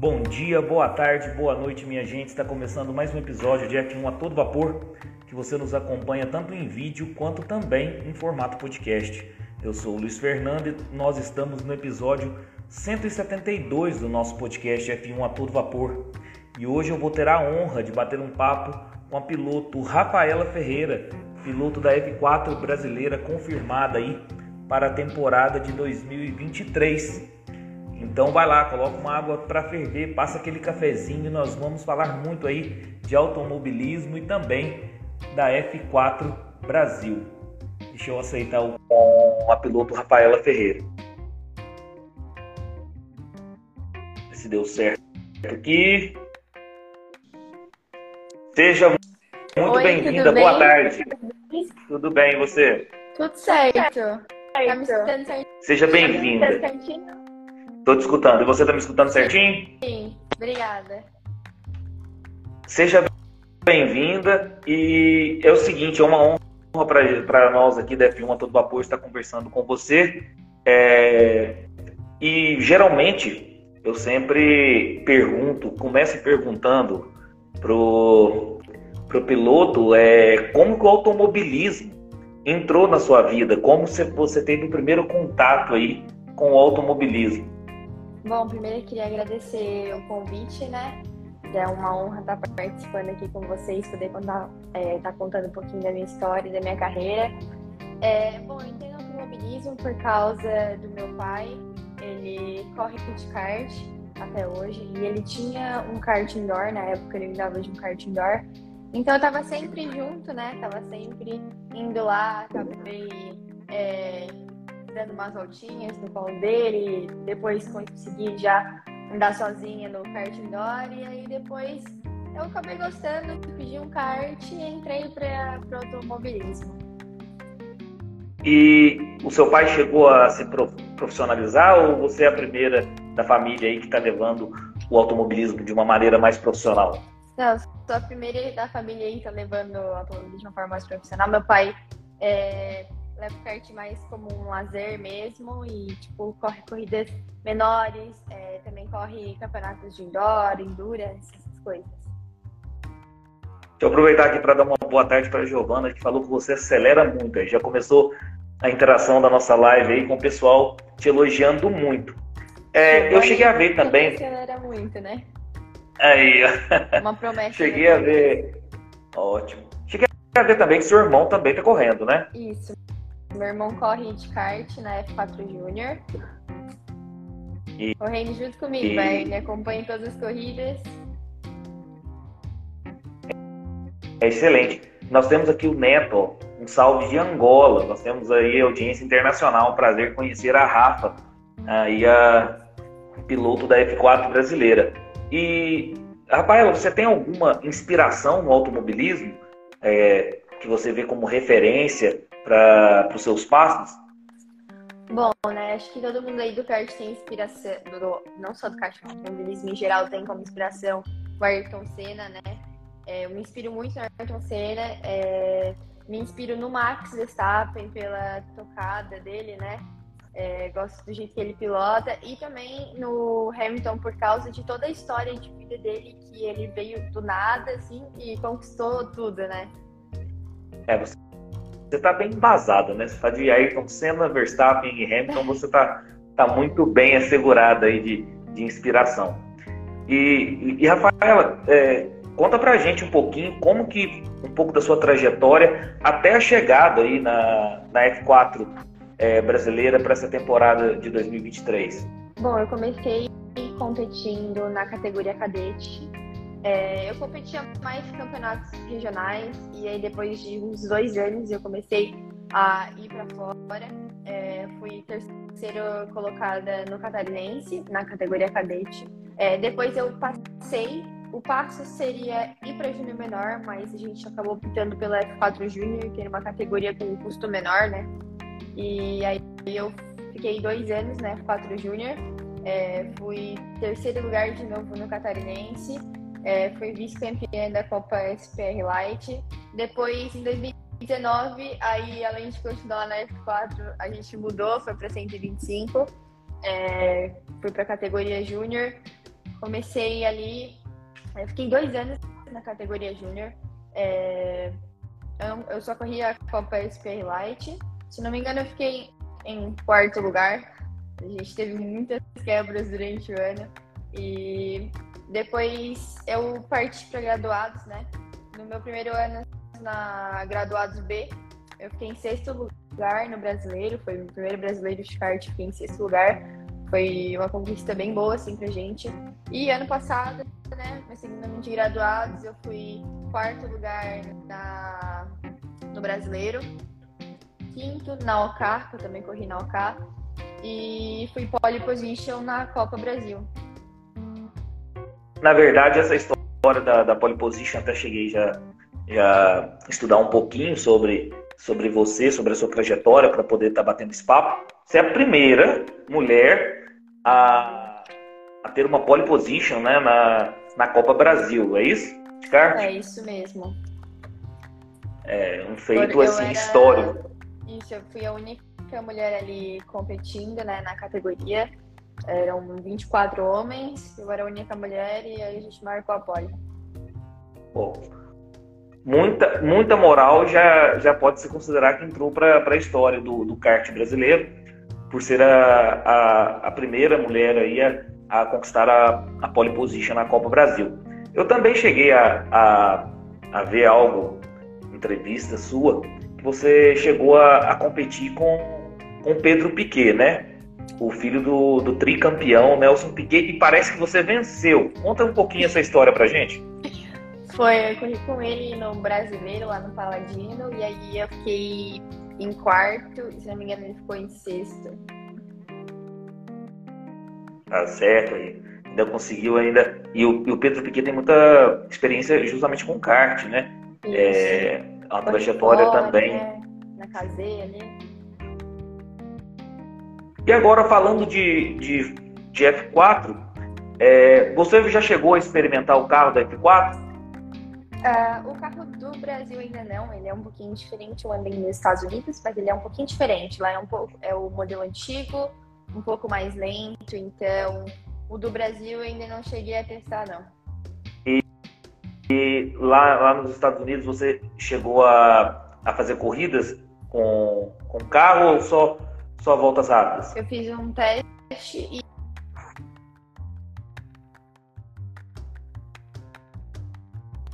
Bom dia, boa tarde, boa noite, minha gente. Está começando mais um episódio de F1 a todo vapor, que você nos acompanha tanto em vídeo quanto também em formato podcast. Eu sou o Luiz Fernando e nós estamos no episódio 172 do nosso podcast F1 a todo vapor. E hoje eu vou ter a honra de bater um papo com a piloto Rafaela Ferreira, piloto da F4 brasileira confirmada aí para a temporada de 2023. Então vai lá, coloca uma água para ferver, passa aquele cafezinho e nós vamos falar muito aí de automobilismo e também da F4 Brasil. Deixa eu aceitar o com a piloto Rafaela Ferreira. Se deu certo aqui. Seja muito bem-vinda, boa tarde. Tudo bem, e você? Tudo certo. Tá me escutando certinho? Seja bem-vinda. Estou te escutando. E você está me escutando certinho? Sim, obrigada. Seja bem-vinda. E é o seguinte, é uma honra para nós aqui da F1 a todo vapor estar conversando com você. É... E geralmente eu sempre pergunto, começo perguntando pro, pro piloto é, como que o automobilismo entrou na sua vida, como você teve o primeiro contato aí com o automobilismo. Bom, primeiro eu queria agradecer o convite, né? É uma honra estar participando aqui com vocês, poder contar, é, estar contando um pouquinho da minha história da minha carreira. É, bom, eu entrei no automobilismo por causa do meu pai. Ele corre de kart até hoje e ele tinha um kart indoor, na época ele andava de um kart indoor. Então eu tava sempre junto, né? Tava sempre indo lá, acabei é, dando umas voltinhas no colo dele, depois consegui já andar sozinha no kart indoor, e aí depois eu acabei gostando, pedi um kart e entrei para o automobilismo. E o seu pai chegou a se profissionalizar ou você é a primeira da família aí que está levando o automobilismo de uma maneira mais profissional? Não, sou a primeira da família aí que está levando o automobilismo de uma forma mais profissional. Meu pai é, leva o kart mais como um lazer mesmo e, tipo, corre corridas menores, é, também corre campeonatos de indoor, endurance, essas coisas. Deixa eu aproveitar aqui para dar uma boa tarde para a Giovana, que falou que você acelera muito. Já começou a interação da nossa live aí com o pessoal te elogiando muito. É, eu cheguei a ver também. Acelera muito, né? Aí, uma promessa. cheguei a ver. Ótimo. Cheguei a ver também que seu irmão também está correndo, né? Isso. Meu irmão corre de kart na F4 Júnior. Correndo junto comigo, e... Ele acompanha todas as corridas. É excelente. Nós temos aqui o Neto, um salve de Angola. Nós temos aí audiência internacional. Prazer conhecer a Rafa, aí a piloto da F4 brasileira. E, Rafaela, você tem alguma inspiração no automobilismo é, que você vê como referência para os seus passos? Bom, né? Acho que todo mundo aí do kart tem inspiração, do, não só do kart, mas do em geral tem como inspiração o Ayrton Senna, né? É, eu me inspiro muito no Ayrton Senna, é, me inspiro no Max Verstappen pela tocada dele, né? É, gosto do jeito que ele pilota e também no Hamilton por causa de toda a história de vida dele que ele veio do nada assim e conquistou tudo, né? É, você você está bem embasado, né? Você está de Ayrton Senna, Verstappen e Hamilton, você está tá muito bem assegurado aí de, de inspiração. E, e, e Rafaela, é, conta pra gente um pouquinho como que, um pouco da sua trajetória até a chegada aí na, na F4 é, brasileira para essa temporada de 2023. Bom, eu comecei competindo na categoria cadete é, eu competia mais campeonatos regionais e aí depois de uns dois anos eu comecei a ir para fora. É, fui terceira colocada no catarinense na categoria cadete. É, depois eu passei. O passo seria ir para júnior menor, mas a gente acabou optando pela F4 Júnior, que era uma categoria com custo menor, né? E aí eu fiquei dois anos na F4 Júnior. É, fui terceiro lugar de novo no catarinense é, fui vice-campeã da Copa SPR Light. Depois, em 2019, aí além de continuar na F4, a gente mudou, foi para 125. É, fui para a categoria Júnior. comecei ali, fiquei dois anos na categoria júnior. É, eu, só corri a Copa SP Light. Se não me engano, eu fiquei em quarto lugar. A gente teve muitas quebras durante o ano. E depois eu parti para graduados, né? No meu primeiro ano na graduados B, eu fiquei em sexto lugar no brasileiro. Foi o primeiro brasileiro de kart, fiquei em sexto lugar. Foi uma conquista bem boa, assim, pra gente. E ano passado, né, meu segundo ano de graduados, eu fui quarto lugar na, no brasileiro. Quinto na OK, que eu também corri na OK. E fui pole position na Copa Brasil. Na verdade, essa história da, da pole position, até cheguei já, já estudar um pouquinho sobre, sobre você, sobre a sua trajetória, para poder estar tá batendo esse papo. Você é a primeira mulher a, a ter uma pole position né, na, na Copa Brasil, é isso? Kart? É isso mesmo. É um feito eu assim era... histórico. Isso, eu fui a única mulher ali competindo né, na categoria. Eram 24 homens, eu era a única mulher e aí a gente marcou a pole. Bom, muita, muita moral já, já pode se considerar que entrou para a história do, do kart brasileiro por ser a, a, a primeira mulher aí a, a conquistar a, a pole position na Copa Brasil. Eu também cheguei a, a, a ver algo, entrevista sua, que você chegou a, a competir com, com Pedro Piquet, né? O filho do, do tricampeão Nelson Piquet, e parece que você venceu. Conta um pouquinho essa história pra gente. Foi, eu corri com ele no brasileiro, lá no Paladino, e aí eu fiquei em quarto, e se não me engano ele ficou em sexto. Tá certo aí. Ainda conseguiu ainda. E o, e o Pedro Piquet tem muita experiência justamente com kart, né? Isso. É, uma trajetória também. Né? Na caseia ali. E agora falando de, de, de F4, é, você já chegou a experimentar o carro da F4? Uh, o carro do Brasil ainda não, ele é um pouquinho diferente. Eu andei nos Estados Unidos, mas ele é um pouquinho diferente. Lá é um pouco é o modelo antigo, um pouco mais lento, então o do Brasil ainda não cheguei a testar não. E, e lá, lá nos Estados Unidos você chegou a, a fazer corridas com, com carro ou só, só voltas rápidas? Eu fiz um teste e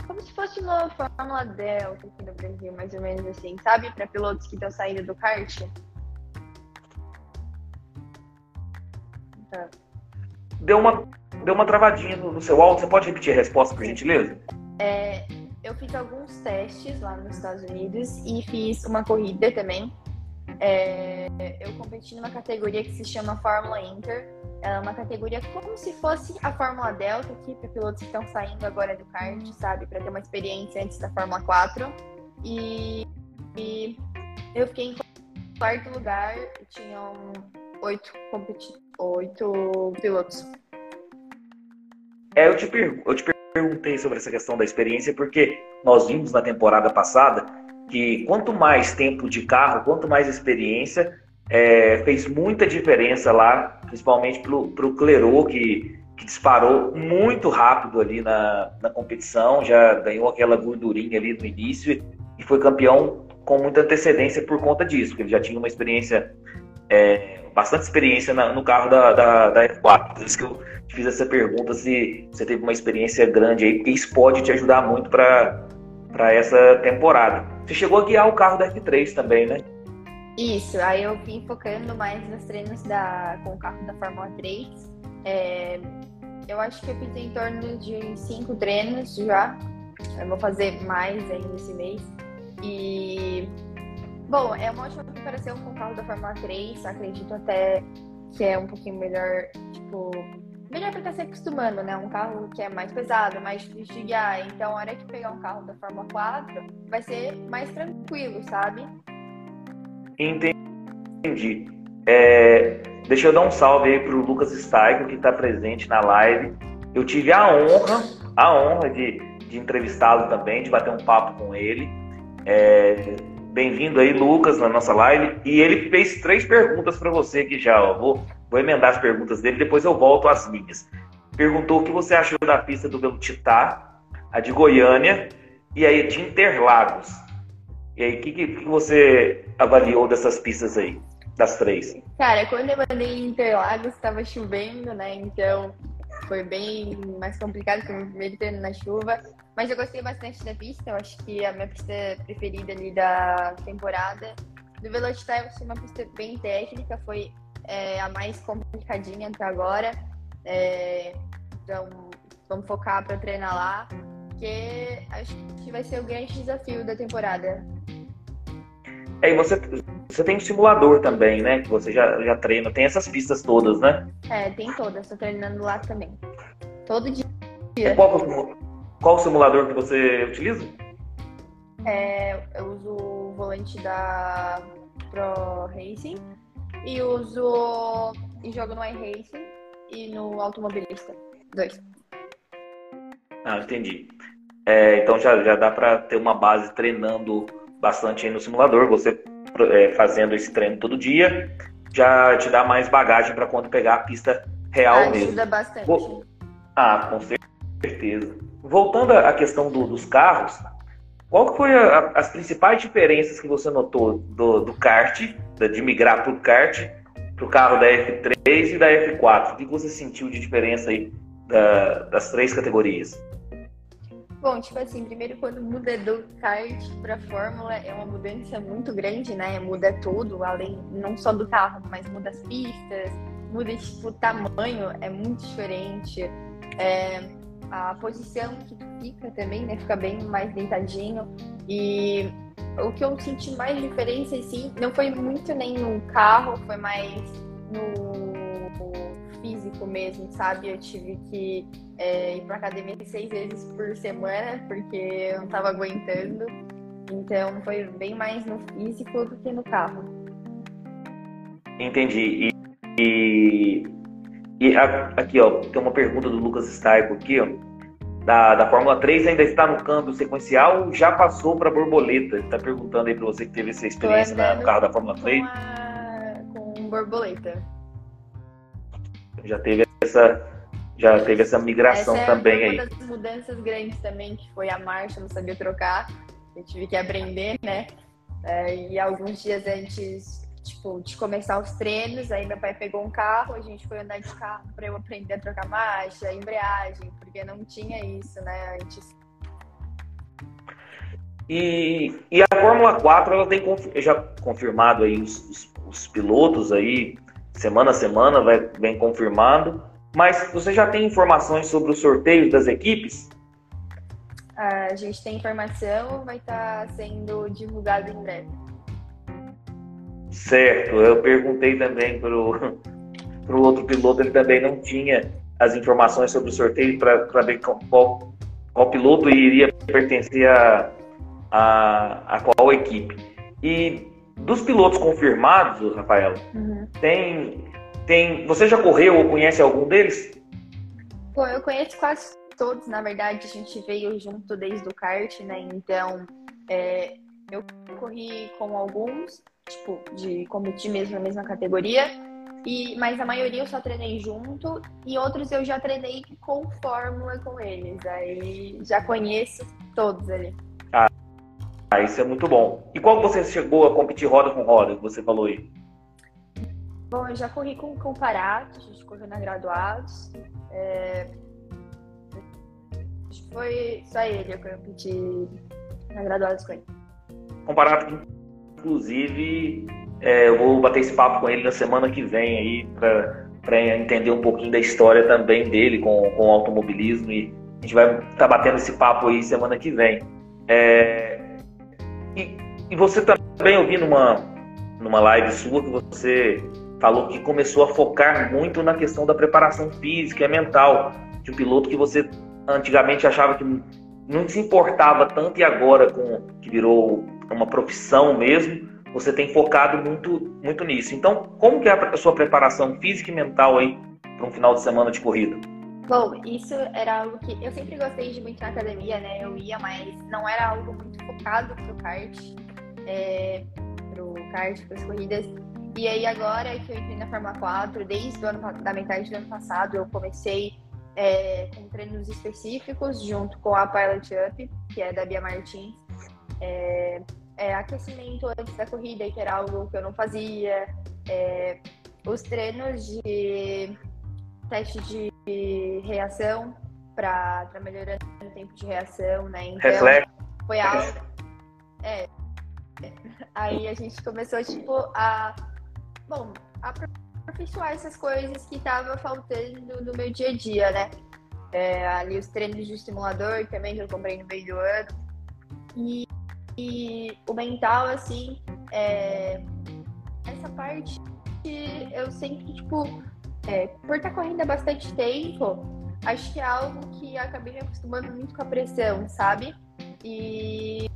como se fosse uma Fórmula Delta aqui no Brasil, mais ou menos assim, sabe? Para pilotos que estão saindo do kart. Tá. Deu uma, deu uma travadinha no, no seu áudio. Você pode repetir a resposta, por gentileza? É, eu fiz alguns testes lá nos Estados Unidos e fiz uma corrida também. É, eu competi numa categoria que se chama Fórmula Inter é uma categoria como se fosse a Fórmula Delta aqui, para pilotos que estão saindo agora do kart, sabe? Para ter uma experiência antes da Fórmula 4. E, e eu fiquei em quarto lugar, tinham oito, oito pilotos. É, eu te, eu te perguntei sobre essa questão da experiência porque nós vimos na temporada passada que quanto mais tempo de carro, quanto mais experiência, é, fez muita diferença lá, principalmente para o Clerô, que, que disparou muito rápido ali na, na competição, já ganhou aquela gordurinha ali no início e foi campeão com muita antecedência por conta disso, porque ele já tinha uma experiência, é, bastante experiência na, no carro da, da, da, F4. Por isso que eu te fiz essa pergunta se você teve uma experiência grande aí, porque isso pode te ajudar muito para essa temporada. Você chegou a guiar o carro da F3 também, né? Isso, aí eu vim focando mais nos treinos da, com o carro da Fórmula 3. É, eu acho que eu fiz em torno de cinco treinos já. Eu vou fazer mais ainda esse mês. E, bom, é uma ótima comparação com o carro da Fórmula 3. Acredito até que é um pouquinho melhor, tipo, melhor para estar se acostumando, né? Um carro que é mais pesado, mais difícil de guiar. Então, a hora que pegar um carro da Fórmula 4, vai ser mais tranquilo, sabe? Entendi. É, deixa eu dar um salve aí pro Lucas Steiger, que está presente na live. Eu tive a honra, a honra de, de entrevistá-lo também, de bater um papo com ele. É, Bem-vindo aí, Lucas, na nossa live. E ele fez três perguntas para você aqui já. Ó. Vou, vou emendar as perguntas dele, depois eu volto às minhas. perguntou o que você achou da pista do Velocitar, a de Goiânia e a de Interlagos. E aí, o que, que, você avaliou dessas pistas aí, das três? Cara, quando eu andei em Interlagos, estava chovendo, né? Então foi bem mais complicado, foi meu primeiro treino na chuva. Mas eu gostei bastante da pista, eu acho que a minha pista preferida ali da temporada. Do Velocitar eu achei uma pista bem técnica, foi é, a mais complicadinha até agora. É, então vamos focar para treinar lá, que acho que vai ser o grande desafio da temporada. É, e você, você tem um simulador também, né? Que você já, já treina, tem essas pistas todas, né? É, tem todas, tô treinando lá também. Todo dia. Qual, qual simulador que você utiliza? É, eu uso o volante da Pro Racing e uso e jogo no iRacing e no Automobilista. Dois. Ah, entendi. É, então já, já dá para ter uma base treinando bastante aí no simulador. Você é, fazendo esse treino todo dia já te dá mais bagagem para quando pegar a pista real Ajuda mesmo. Ajuda bastante. Vou... Ah, com certeza. Voltando à questão do, dos carros, qual que foi a, as principais diferenças que você notou do, do kart, de migrar para o kart, para o carro da F3 e da F4? O que você sentiu de diferença aí da, das três categorias? Bom, tipo assim, primeiro quando muda do kart para fórmula é uma mudança muito grande, né? Muda tudo, além não só do carro, mas muda as pistas, muda tipo o tamanho, é muito diferente. É, a posição que fica também, né? Fica bem mais deitadinho. E o que eu senti mais diferença, assim, não foi muito nem no carro, foi mais no físico mesmo, sabe? Eu tive que é, ir pra academia seis vezes por semana, porque eu não tava aguentando. Então foi bem mais no físico do que no carro. Entendi. E, e e aqui, ó, tem uma pergunta do Lucas Staico aqui, ó. Da, da Fórmula 3 ainda está no câmbio sequencial já passou para borboleta? Está perguntando aí para você que teve essa experiência no carro da Fórmula 3. Com, a... com borboleta. Já teve essa, já teve essa migração essa também é uma aí. das mudanças grandes também, que foi a marcha, não sabia trocar. Eu tive que aprender, né? É, e alguns dias antes tipo, de começar os treinos, aí meu pai pegou um carro, a gente foi andar de carro para eu aprender a trocar marcha, embreagem, porque não tinha isso, né, antes. E, e a Fórmula 4, ela tem já confirmado aí os, os, os pilotos aí, semana a semana, vai, vem confirmando, mas você já tem informações sobre os sorteios das equipes? A gente tem informação, vai estar tá sendo divulgado em breve. Certo, eu perguntei também pro, pro outro piloto, ele também não tinha as informações sobre o sorteio para ver qual, qual piloto iria pertencer a, a, a qual equipe. E dos pilotos confirmados, Rafael, uhum. tem, tem. Você já correu ou conhece algum deles? Pô, eu conheço quase todos, na verdade, a gente veio junto desde o kart, né? Então, é, eu corri com alguns, tipo, de competir mesmo na mesma categoria. E, mas a maioria eu só treinei junto e outros eu já treinei com fórmula com eles. Aí já conheço todos ali. Ah, ah isso é muito bom. E qual você chegou a competir roda com roda, que você falou aí? Bom, eu já corri com comparados, a gente correu na graduados. É... Acho que foi só ele que eu competi na graduados com ele. Comparato, inclusive, é, eu vou bater esse papo com ele na semana que vem aí para entender um pouquinho da história também dele com, com o automobilismo e a gente vai estar tá batendo esse papo aí semana que vem. É, e, e, você também ouvi numa, numa live sua que você falou que começou a focar muito na questão da preparação física e mental de um piloto que você antigamente achava que não se importava tanto e agora com que virou uma profissão mesmo, você tem focado muito, muito nisso. Então, como que é a sua preparação física e mental aí para um final de semana de corrida? Bom, isso era algo que eu sempre gostei de muito na academia, né? Eu ia, mas não era algo muito focado pro kart, é, pro kart, para as corridas. E aí agora que eu entrei na Fórmula 4, desde o ano, da metade do ano passado, eu comecei é, com treinos específicos, junto com a Pilot Up, que é da Bia Martins. É, é, aquecimento antes da corrida, que era algo que eu não fazia. É, os treinos de teste de reação para melhorar o tempo de reação, né? Então, Reflexo. foi algo. É. Aí a gente começou, tipo, a. Bom, a aperfeiçoar essas coisas que tava faltando no meu dia a dia, né? É, ali os treinos de estimulador também que eu comprei no meio do ano. E, e o mental, assim, é, essa parte eu sempre, tipo, é, por estar tá correndo há bastante tempo, acho que é algo que acabei me acostumando muito com a pressão, sabe? E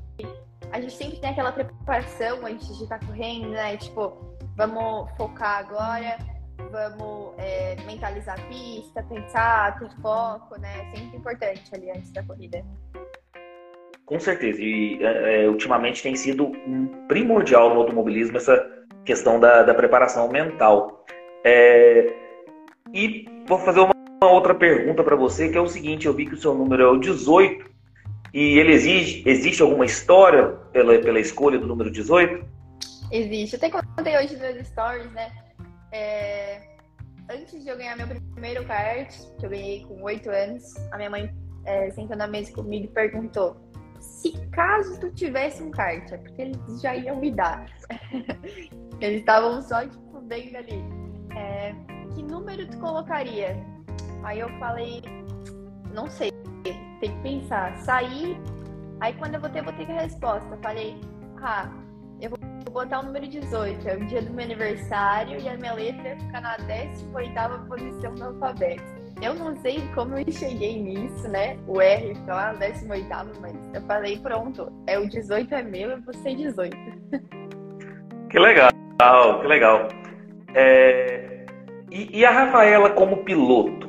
a gente sempre tem aquela preparação antes de estar tá correndo, né? Tipo, vamos focar agora, vamos é, mentalizar a pista, pensar, ter foco, né? Sempre importante ali antes da corrida. Com certeza. E é, é ultimamente tem sido primordial no automobilismo essa questão da, da preparação mental. É, e vou fazer uma, uma outra pergunta para você, que é o seguinte: eu vi que o seu número é o 18 e ele exige, existe alguma história pela, pela escolha do número 18? Existe. Eu até contei hoje nos stories, né? É, antes de eu ganhar meu primeiro kart, que eu ganhei com 8 anos, a minha mãe é, na mesa comigo perguntou: se caso tu tivesse um kart, é porque eles já iam me dar. eles estavam só, tipo, vendo ali. É, que número tu colocaria? Aí eu falei, não sei, tem que pensar. Saí, aí quando eu botei, eu botei a resposta. Falei, ah, eu vou botar o número 18, é o dia do meu aniversário e a minha letra fica na 18 posição do alfabeto. Eu não sei como eu cheguei nisso, né? O R fica lá no 18, mas eu falei, pronto, é o 18 é meu, eu vou ser 18. Que legal, que legal. É... E, e, a Rafaela como piloto?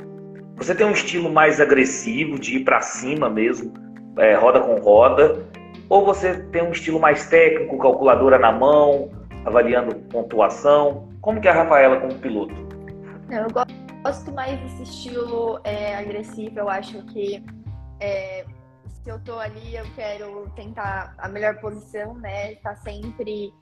Você tem um estilo mais agressivo, de ir para cima mesmo, é, roda com roda? Ou você tem um estilo mais técnico, calculadora na mão, avaliando pontuação? Como que é a Rafaela como piloto? Eu gosto mais desse estilo é, agressivo. Eu acho que é, se eu tô ali, eu quero tentar a melhor posição, né? Tá sempre.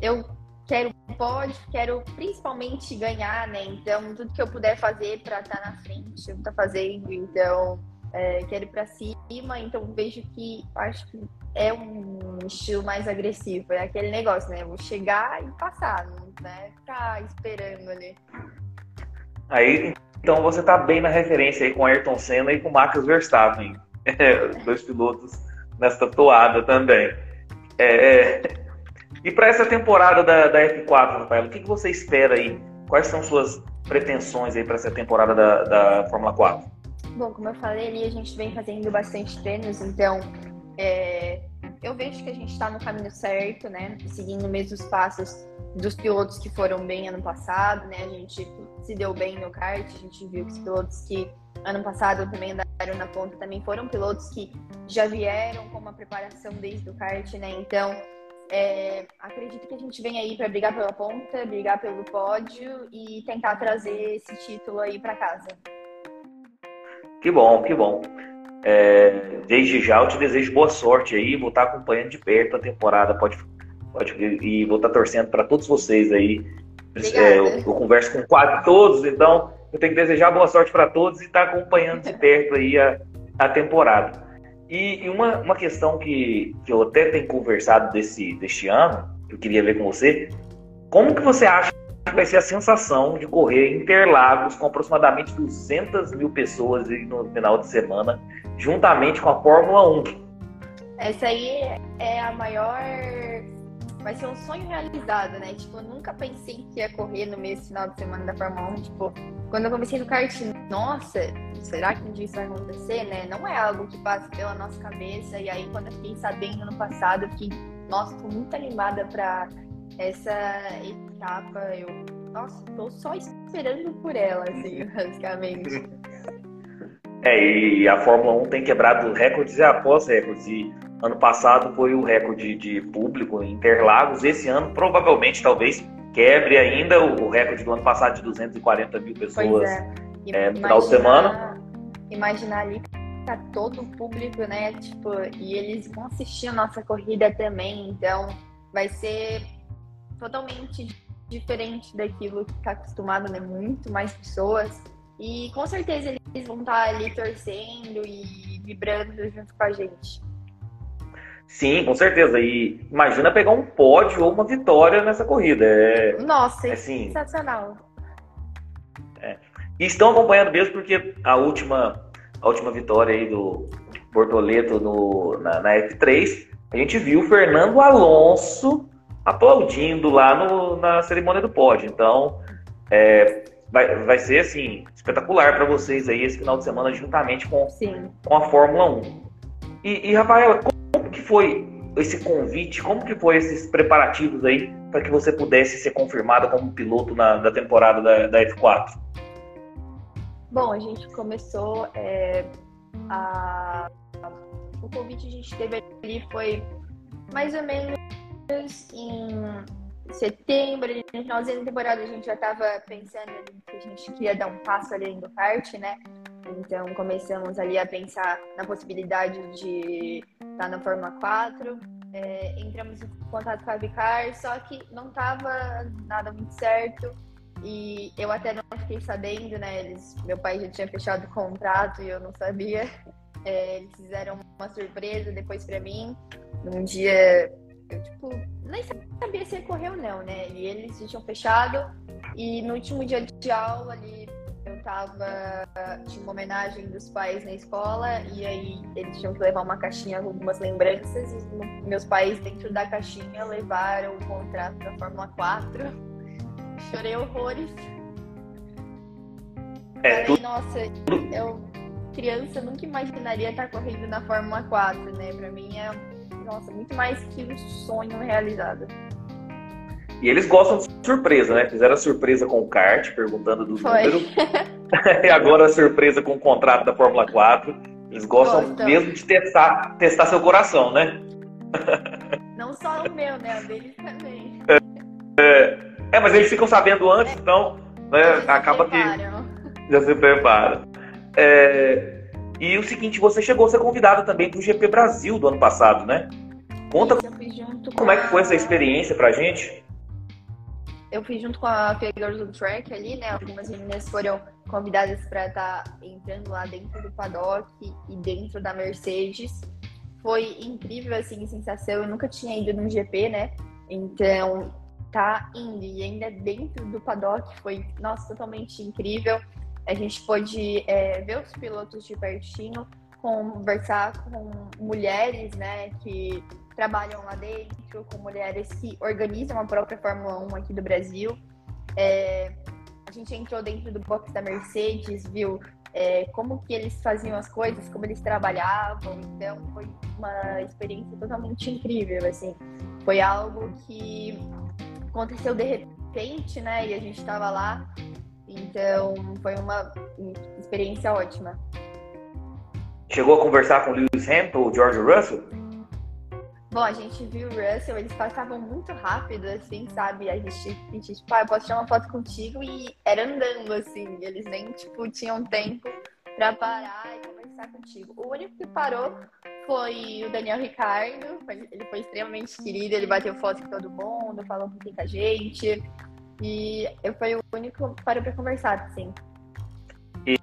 Eu quero pode, quero principalmente ganhar, né? Então, tudo que eu puder fazer para estar tá na frente, eu tô fazendo. Então, é, quero ir para cima. Então, vejo que acho que é um estilo mais agressivo. É aquele negócio, né? Eu vou chegar e passar, né? Ficar esperando ali. Aí, então você tá bem na referência aí com Ayrton Senna e com Max Verstappen. dois pilotos nessa toada também. É, é e para essa temporada da, da F4, Rafael, o que, que você espera aí? Quais são suas pretensões aí para essa temporada da, da Fórmula 4? Bom, como eu falei ali, a gente vem fazendo bastante treinos, então é, eu vejo que a gente está no caminho certo, né? Seguindo mesmo os passos dos pilotos que foram bem ano passado, né? A gente se deu bem no kart, a gente viu que os pilotos que ano passado também andaram na ponta também foram pilotos que já vieram com uma preparação desde o kart, né? Então, é, acredito que a gente vem aí para brigar pela ponta, brigar pelo pódio e tentar trazer esse título aí para casa. Que bom, que bom. É, desde já eu te desejo boa sorte aí, vou estar acompanhando de perto a temporada, pode, pode e vou estar torcendo para todos vocês aí. É, eu, eu, converso com quase todos, então eu tenho que desejar boa sorte para todos e estar acompanhando de perto aí a, a temporada. E, e, uma, uma questão que, que eu até tenho conversado desse, deste ano, que eu queria ver com você, como que você acha que vai ser a sensação de correr Interlagos com aproximadamente 200 mil pessoas no final de semana, juntamente com a Fórmula 1? Essa aí é a maior vai ser um sonho realizado, né? Tipo, eu nunca pensei que ia correr no mês final de semana da Fórmula 1. Tipo, quando eu comecei no kart, nossa, será que um dia isso vai acontecer, né? Não é algo que passa pela nossa cabeça. E aí, quando eu fiquei sabendo no passado, eu fiquei, nossa, tô muito animada pra essa etapa. Eu, nossa, tô só esperando por ela, assim, basicamente. É, e a Fórmula 1 tem quebrado recordes e após recordes. E ano passado foi o recorde de público em Interlagos. Esse ano, provavelmente, talvez quebre ainda o recorde do ano passado de 240 mil pessoas é. É, no final de semana. imaginar ali tá todo o público, né? Tipo, e eles vão assistir a nossa corrida também, então vai ser totalmente diferente daquilo que tá acostumado, né? Muito mais pessoas. E com certeza eles vão estar ali torcendo e vibrando junto com a gente. Sim, com certeza. E imagina pegar um pódio ou uma vitória nessa corrida. É, Nossa, é assim, sensacional. É. E estão acompanhando mesmo porque a última, a última vitória aí do Bortoleto no, na, na F3, a gente viu o Fernando Alonso aplaudindo lá no, na cerimônia do pódio. Então, é, vai, vai ser assim, espetacular para vocês aí esse final de semana, juntamente com, com a Fórmula 1. E, e Rafaela, como que foi esse convite? Como que foi esses preparativos aí para que você pudesse ser confirmada como piloto na, da temporada da, da F4? Bom, a gente começou é, a, o convite que a gente teve ali foi mais ou menos em setembro, no finalzinho da temporada, a gente já estava pensando que a gente queria dar um passo além do kart, né? Então começamos ali a pensar na possibilidade de estar na Fórmula 4. É, entramos em contato com a Vicar, só que não estava nada muito certo. E eu até não fiquei sabendo, né? Eles, meu pai já tinha fechado o contrato e eu não sabia. É, eles fizeram uma surpresa depois para mim. Num dia eu, tipo, nem sabia se ia correr ou não, né? E eles tinham fechado. E no último dia de aula ali, eu tava. Tinha uma homenagem dos pais na escola. E aí eles tinham que levar uma caixinha com algumas lembranças. E meus pais, dentro da caixinha, levaram o contrato da Fórmula 4. Chorei horrores. É, Falei, nossa, eu, criança, nunca imaginaria estar correndo na Fórmula 4, né? Pra mim é nossa, muito mais que um sonho realizado. E eles gostam de surpresa, né? Fizeram a surpresa com o kart, perguntando do número. e agora a surpresa com o contrato da Fórmula 4. Eles gostam Gostam. mesmo de testar, testar seu coração, né? Não só o meu, né? O deles também. É, é, mas eles ficam sabendo antes, é. então né, acaba que já se prepara. É, e o seguinte, você chegou a ser convidado também para o GP Brasil do ano passado, né? Conta como é que foi essa experiência pra gente. Eu fui junto com a Figures do Track ali, né? Algumas meninas foram convidadas para estar tá entrando lá dentro do paddock e dentro da Mercedes. Foi incrível, assim, a sensação. Eu nunca tinha ido num GP, né? Então, tá indo e ainda dentro do paddock foi, nossa, totalmente incrível. A gente pôde é, ver os pilotos de pertinho, conversar com mulheres, né, que trabalham lá dentro, com mulheres que organizam a própria Fórmula 1 aqui do Brasil. É, a gente entrou dentro do box da Mercedes, viu é, como que eles faziam as coisas, como eles trabalhavam. Então foi uma experiência totalmente incrível, assim. Foi algo que aconteceu de repente, né? E a gente estava lá então, foi uma experiência ótima. Chegou a conversar com o Lewis Hamilton, o George Russell? Bom, a gente viu o Russell, eles passavam muito rápido, assim, sabe? A gente, a gente tipo, ah, eu posso tirar uma foto contigo e era andando, assim. Eles nem, tipo, tinham tempo pra parar e conversar contigo. O único que parou foi o Daniel Ricardo. Ele foi extremamente querido, ele bateu foto com todo mundo, falou com a gente. E eu fui o único que parou pra conversar, assim. E,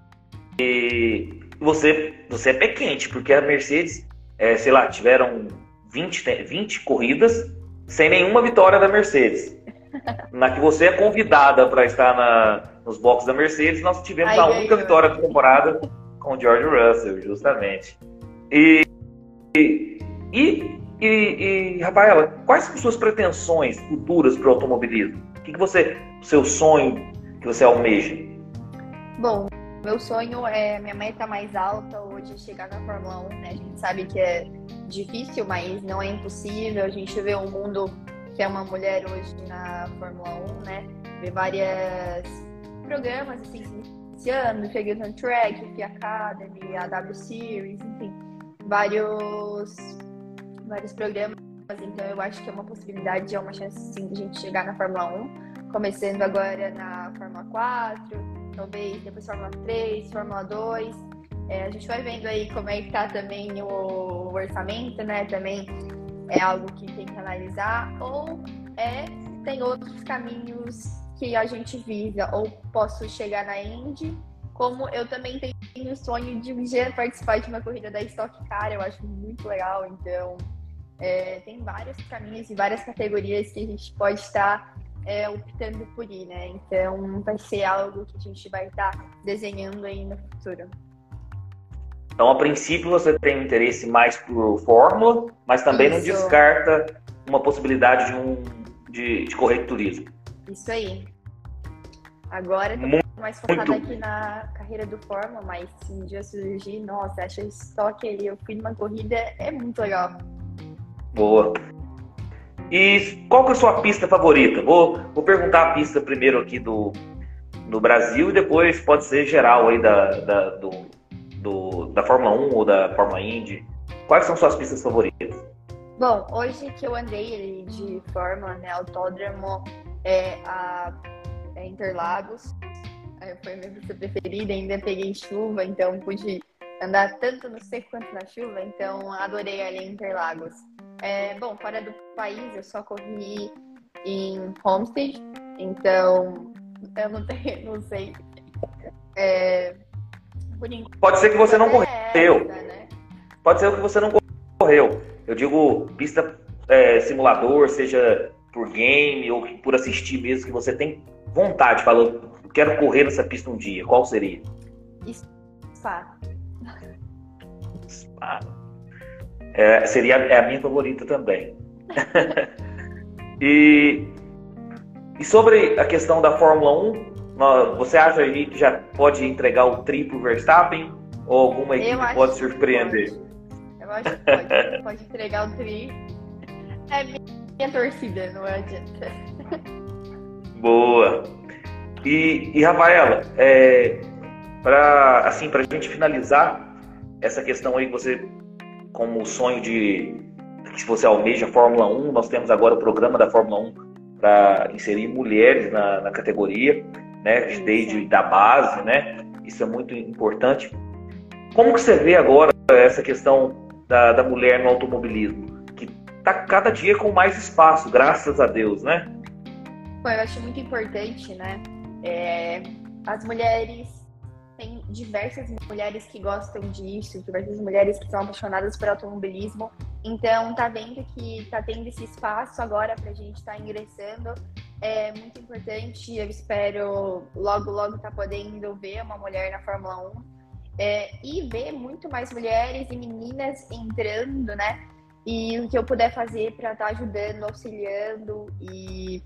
e, você, você é pé quente, porque a Mercedes, é, sei lá, tiveram 20, 20 corridas sem nenhuma vitória da Mercedes. Na que você é convidada para estar na, nos boxes da Mercedes, nós tivemos Ai, a única vitória da temporada com o George Russell, justamente. E, e, e, e, Rafaela, quais são suas pretensões futuras para o automobilismo? Que, que você, seu sonho que você almeja? Bom, meu sonho é, minha meta mais alta hoje é chegar na Fórmula 1, né? A gente sabe que é difícil, mas não é impossível. A gente vê um mundo que é uma mulher hoje na Fórmula 1, né? Vê várias programas assim iniciando, Figures on Track, FI Academy, a W Series, enfim, vários vários programas então eu acho que é uma possibilidade, é uma chance sim de a gente chegar na Fórmula 1, começando agora na Fórmula 4, talvez depois Fórmula 3, Fórmula 2. É, a gente vai vendo aí como é que tá também o, o orçamento, né? Também é algo que tem que analisar. Ou é, tem outros caminhos que a gente visa. Ou posso chegar na Indy, como eu também tenho o sonho de um dia participar de uma corrida da Stock Car, eu acho muito legal. Então, é, tem vários caminhos e várias categorias que a gente pode estar é, optando por ir, né? Então, vai ser algo que a gente vai estar desenhando aí no futuro. Então, a princípio, você tem um interesse mais por Fórmula, mas também Isso. não descarta uma possibilidade de, um, de, de correr de turismo. Isso aí. Agora, muito, mais focada muito... aqui na carreira do Fórmula, mas se um dia surgir, nossa, acho estoque aí, eu fui numa corrida, é muito legal. Boa. E qual que é a sua pista favorita? Vou, vou perguntar a pista primeiro aqui do, do Brasil e depois pode ser geral aí da, da, do, do, da Fórmula 1 ou da Fórmula Indy. Quais são suas pistas favoritas? Bom, hoje que eu andei de Fórmula, né, autódromo, é a é Interlagos, foi minha pista preferida, ainda peguei chuva, então pude andar tanto no seco quanto na chuva, então adorei ali Interlagos. É, bom, fora do país eu só corri em Homestead, então eu não tenho, não sei. É, Pode ser que você não correu. né? Pode ser que você não correu. Eu digo pista é, simulador, seja por game ou por assistir mesmo, que você tem vontade, falou, quero correr nessa pista um dia. Qual seria? Spa. Spa. É, seria é a minha favorita também. e, e sobre a questão da Fórmula 1, você acha aí que já pode entregar o triplo Verstappen? Ou alguma equipe pode surpreender? Pode. Eu acho que pode. pode entregar o tri. É minha torcida, não adianta. Boa. E, e Rafaela, é, para assim, a gente finalizar essa questão aí que você como o sonho de que se você almeja a Fórmula 1, nós temos agora o programa da Fórmula 1 para inserir mulheres na, na categoria, né, desde da base, né? Isso é muito importante. Como que você vê agora essa questão da, da mulher no automobilismo, que está cada dia com mais espaço, graças a Deus, né? Eu acho muito importante, né? É, as mulheres diversas mulheres que gostam disso, diversas mulheres que são apaixonadas por automobilismo. Então, tá vendo que tá tendo esse espaço agora pra gente estar tá ingressando. É muito importante. Eu espero logo, logo tá podendo ver uma mulher na Fórmula 1. É, e ver muito mais mulheres e meninas entrando, né? E o que eu puder fazer para estar tá ajudando, auxiliando e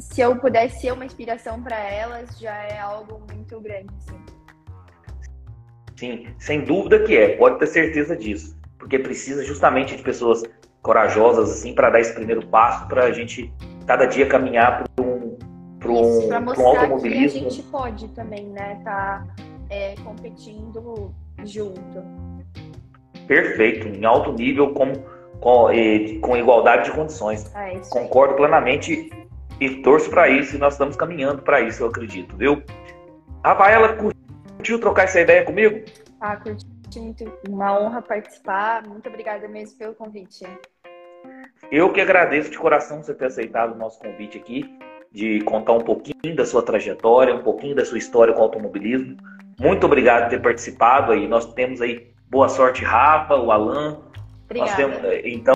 se eu puder ser uma inspiração para elas, já é algo muito grande, assim. Sim, sem dúvida que é, pode ter certeza disso. Porque precisa justamente de pessoas corajosas, assim, para dar esse primeiro passo, para a gente cada dia caminhar para um, pra um, um automobilismo. Que a gente pode também, né, tá é, competindo junto. Perfeito, em alto nível, com, com, com igualdade de condições. É Concordo plenamente e torço para isso, e nós estamos caminhando para isso, eu acredito, viu? Rafaela, curtiu trocar essa ideia comigo? Ah, curti muito. Uma honra participar. Muito obrigada mesmo pelo convite. Eu que agradeço de coração você ter aceitado o nosso convite aqui, de contar um pouquinho da sua trajetória, um pouquinho da sua história com o automobilismo. Muito obrigado por ter participado aí. Nós temos aí boa sorte, Rafa, o Alan. Obrigada. Temos, então,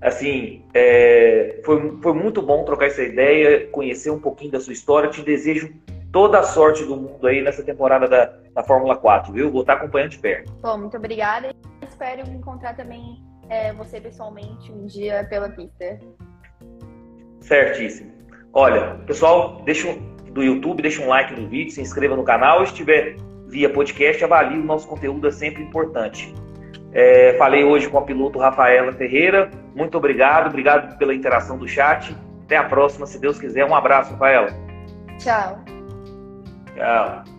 Assim, é, foi, foi muito bom trocar essa ideia, conhecer um pouquinho da sua história. Te desejo toda a sorte do mundo aí nessa temporada da, da Fórmula 4, viu? Vou estar acompanhando de perto. Bom, muito obrigada. Espero encontrar também é, você pessoalmente um dia pela pista. Certíssimo. Olha, pessoal, deixa um, do YouTube, deixa um like no vídeo, se inscreva no canal. Se estiver via podcast, avalie o nosso conteúdo, é sempre importante. É, falei hoje com a piloto Rafaela Ferreira. Muito obrigado, obrigado pela interação do chat. Até a próxima, se Deus quiser. Um abraço, Rafaela. Tchau. Tchau.